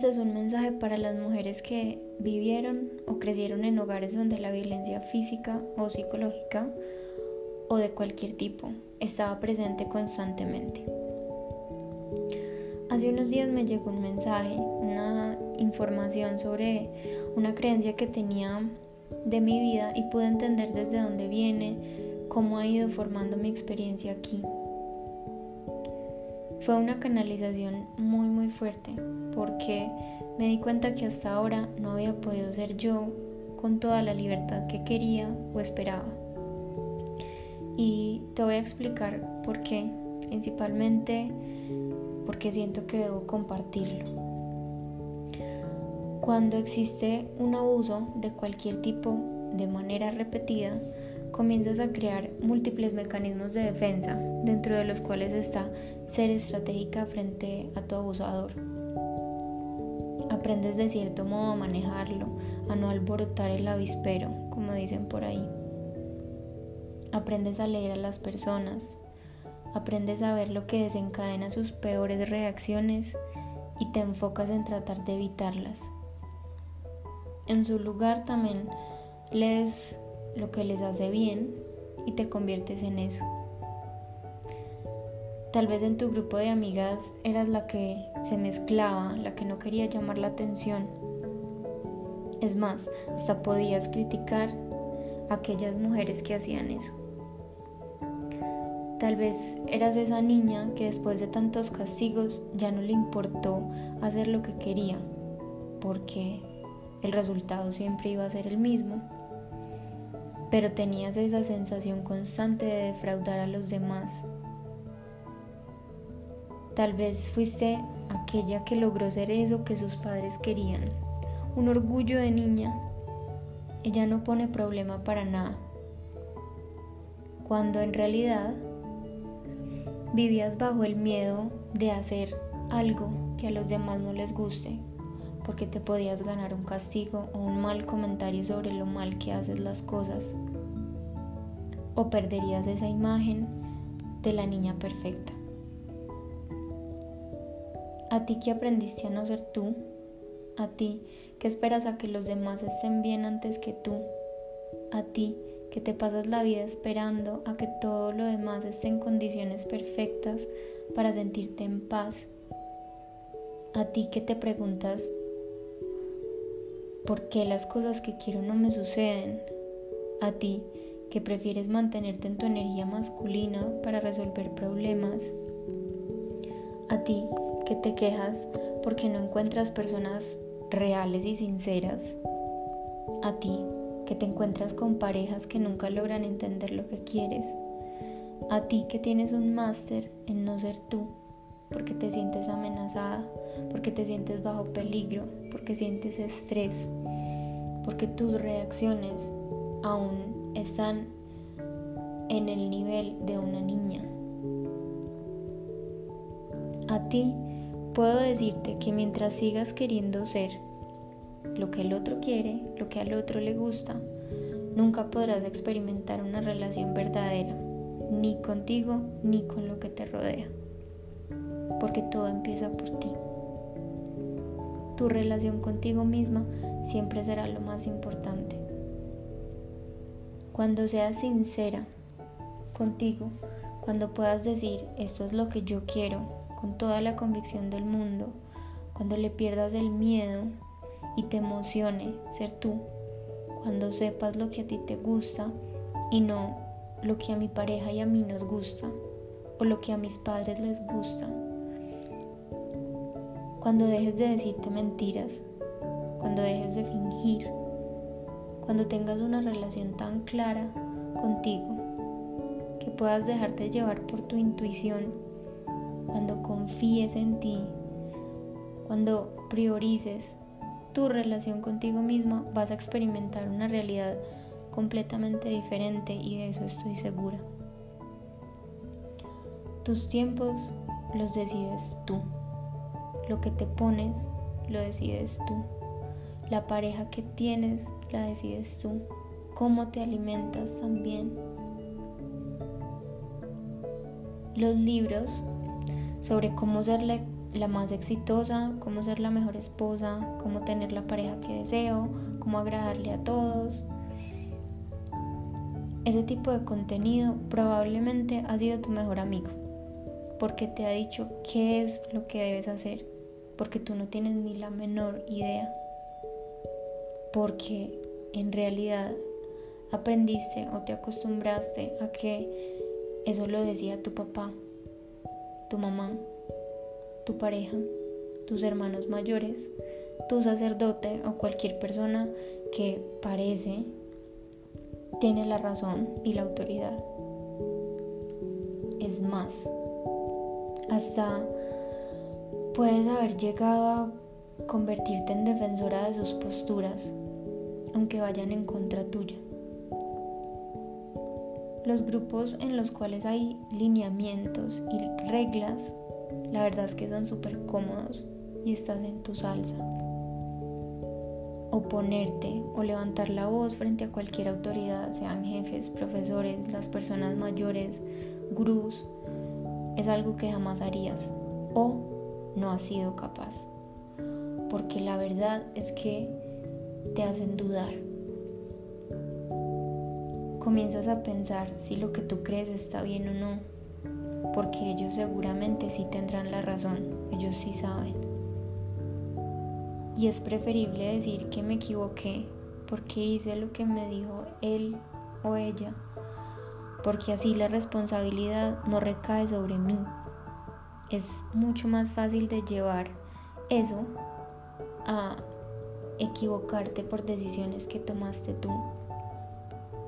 Este es un mensaje para las mujeres que vivieron o crecieron en hogares donde la violencia física o psicológica o de cualquier tipo estaba presente constantemente. Hace unos días me llegó un mensaje, una información sobre una creencia que tenía de mi vida y pude entender desde dónde viene, cómo ha ido formando mi experiencia aquí. Fue una canalización muy muy fuerte porque me di cuenta que hasta ahora no había podido ser yo con toda la libertad que quería o esperaba. Y te voy a explicar por qué, principalmente porque siento que debo compartirlo. Cuando existe un abuso de cualquier tipo de manera repetida, comienzas a crear múltiples mecanismos de defensa, dentro de los cuales está ser estratégica frente a tu abusador. Aprendes de cierto modo a manejarlo, a no alborotar el avispero, como dicen por ahí. Aprendes a leer a las personas, aprendes a ver lo que desencadena sus peores reacciones y te enfocas en tratar de evitarlas. En su lugar también lees lo que les hace bien y te conviertes en eso. Tal vez en tu grupo de amigas eras la que se mezclaba, la que no quería llamar la atención. Es más, hasta podías criticar a aquellas mujeres que hacían eso. Tal vez eras esa niña que después de tantos castigos ya no le importó hacer lo que quería, porque el resultado siempre iba a ser el mismo pero tenías esa sensación constante de defraudar a los demás. Tal vez fuiste aquella que logró ser eso que sus padres querían, un orgullo de niña. Ella no pone problema para nada, cuando en realidad vivías bajo el miedo de hacer algo que a los demás no les guste, porque te podías ganar un castigo o un mal comentario sobre lo mal que haces las cosas. O perderías esa imagen de la niña perfecta. A ti que aprendiste a no ser tú, a ti que esperas a que los demás estén bien antes que tú, a ti que te pasas la vida esperando a que todo lo demás esté en condiciones perfectas para sentirte en paz, a ti que te preguntas ¿Por qué las cosas que quiero no me suceden? A ti, que prefieres mantenerte en tu energía masculina para resolver problemas. A ti, que te quejas porque no encuentras personas reales y sinceras. A ti, que te encuentras con parejas que nunca logran entender lo que quieres. A ti que tienes un máster en no ser tú, porque te sientes amenazada, porque te sientes bajo peligro, porque sientes estrés, porque tus reacciones aún están en el nivel de una niña. A ti puedo decirte que mientras sigas queriendo ser lo que el otro quiere, lo que al otro le gusta, nunca podrás experimentar una relación verdadera, ni contigo ni con lo que te rodea porque todo empieza por ti. Tu relación contigo misma siempre será lo más importante. Cuando seas sincera contigo, cuando puedas decir esto es lo que yo quiero con toda la convicción del mundo, cuando le pierdas el miedo y te emocione ser tú, cuando sepas lo que a ti te gusta y no lo que a mi pareja y a mí nos gusta o lo que a mis padres les gusta. Cuando dejes de decirte mentiras, cuando dejes de fingir, cuando tengas una relación tan clara contigo, que puedas dejarte llevar por tu intuición, cuando confíes en ti, cuando priorices tu relación contigo misma, vas a experimentar una realidad completamente diferente y de eso estoy segura. Tus tiempos los decides tú. Lo que te pones lo decides tú. La pareja que tienes la decides tú. Cómo te alimentas también. Los libros sobre cómo ser la más exitosa, cómo ser la mejor esposa, cómo tener la pareja que deseo, cómo agradarle a todos. Ese tipo de contenido probablemente ha sido tu mejor amigo, porque te ha dicho qué es lo que debes hacer, porque tú no tienes ni la menor idea, porque en realidad aprendiste o te acostumbraste a que eso lo decía tu papá, tu mamá, tu pareja, tus hermanos mayores, tu sacerdote o cualquier persona que parece tiene la razón y la autoridad. Es más, hasta puedes haber llegado a convertirte en defensora de sus posturas, aunque vayan en contra tuya. Los grupos en los cuales hay lineamientos y reglas, la verdad es que son súper cómodos y estás en tu salsa. Oponerte o levantar la voz frente a cualquier autoridad, sean jefes, profesores, las personas mayores, gurús, es algo que jamás harías o no has sido capaz. Porque la verdad es que te hacen dudar comienzas a pensar si lo que tú crees está bien o no, porque ellos seguramente sí tendrán la razón, ellos sí saben. Y es preferible decir que me equivoqué porque hice lo que me dijo él o ella, porque así la responsabilidad no recae sobre mí. Es mucho más fácil de llevar eso a equivocarte por decisiones que tomaste tú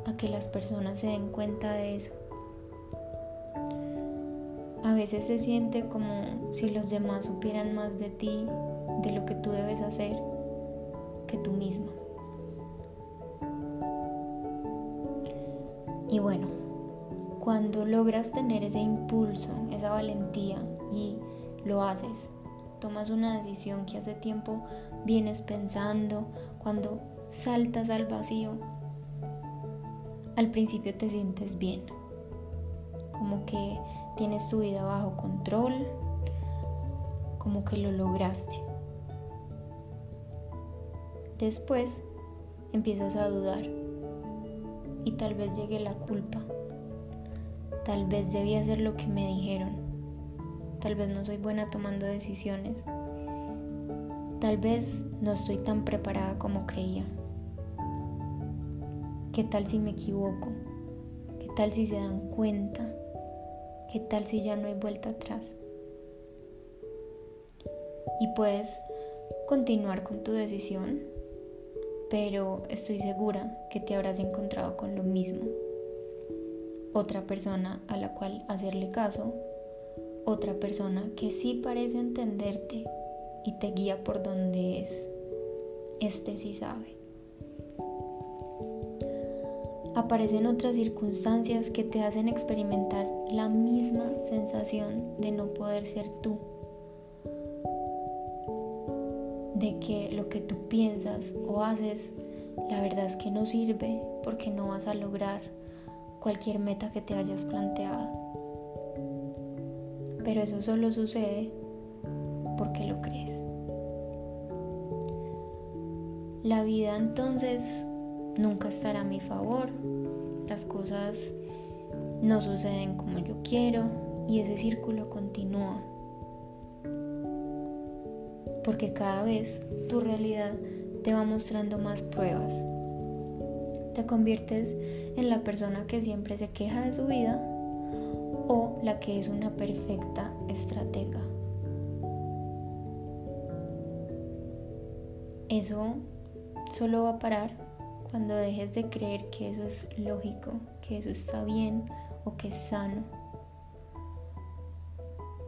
a que las personas se den cuenta de eso. A veces se siente como si los demás supieran más de ti, de lo que tú debes hacer, que tú mismo. Y bueno, cuando logras tener ese impulso, esa valentía y lo haces, tomas una decisión que hace tiempo vienes pensando, cuando saltas al vacío, al principio te sientes bien, como que tienes tu vida bajo control, como que lo lograste. Después empiezas a dudar y tal vez llegue la culpa. Tal vez debí hacer lo que me dijeron. Tal vez no soy buena tomando decisiones. Tal vez no estoy tan preparada como creía. ¿Qué tal si me equivoco? ¿Qué tal si se dan cuenta? ¿Qué tal si ya no hay vuelta atrás? Y puedes continuar con tu decisión, pero estoy segura que te habrás encontrado con lo mismo. Otra persona a la cual hacerle caso, otra persona que sí parece entenderte y te guía por donde es. Este sí sabe aparecen otras circunstancias que te hacen experimentar la misma sensación de no poder ser tú, de que lo que tú piensas o haces, la verdad es que no sirve porque no vas a lograr cualquier meta que te hayas planteado. Pero eso solo sucede porque lo crees. La vida entonces nunca estará a mi favor, las cosas no suceden como yo quiero y ese círculo continúa. Porque cada vez tu realidad te va mostrando más pruebas. Te conviertes en la persona que siempre se queja de su vida o la que es una perfecta estratega. Eso solo va a parar cuando dejes de creer que eso es lógico, que eso está bien o que es sano.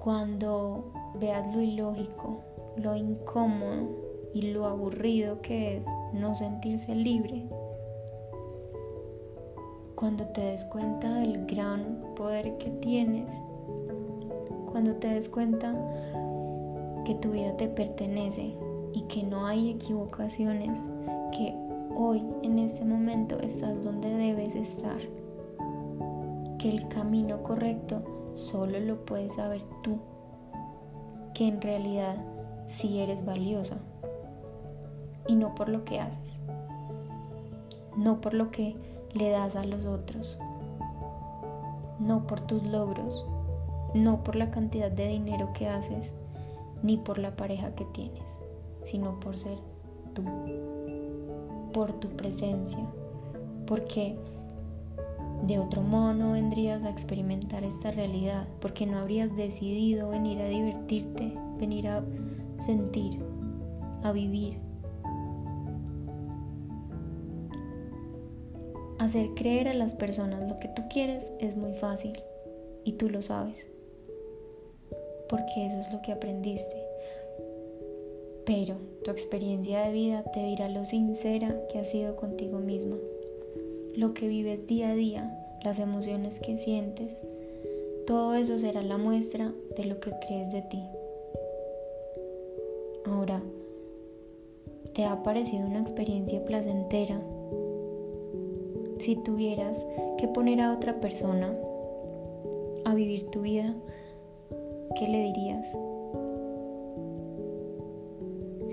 Cuando veas lo ilógico, lo incómodo y lo aburrido que es no sentirse libre. Cuando te des cuenta del gran poder que tienes. Cuando te des cuenta que tu vida te pertenece y que no hay equivocaciones, que hoy, en este momento, estás donde debes estar. Que el camino correcto solo lo puedes saber tú. que en realidad sí eres valiosa. Y no por lo que haces, no por lo que le das a los otros, no por tus logros, no por la cantidad de dinero que haces, ni por la pareja que tienes, sino por ser tú, por tu presencia, porque de otro modo no vendrías a experimentar esta realidad, porque no habrías decidido venir a divertirte, venir a sentir, a vivir. Hacer creer a las personas lo que tú quieres es muy fácil y tú lo sabes, porque eso es lo que aprendiste. Pero tu experiencia de vida te dirá lo sincera que has sido contigo misma lo que vives día a día, las emociones que sientes, todo eso será la muestra de lo que crees de ti. Ahora, ¿te ha parecido una experiencia placentera? Si tuvieras que poner a otra persona a vivir tu vida, ¿qué le dirías?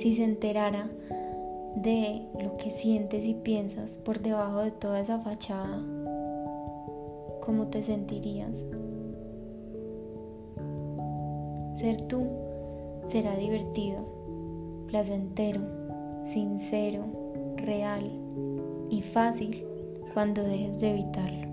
Si se enterara de lo que sientes y piensas por debajo de toda esa fachada, ¿cómo te sentirías? Ser tú será divertido, placentero, sincero, real y fácil cuando dejes de evitarlo.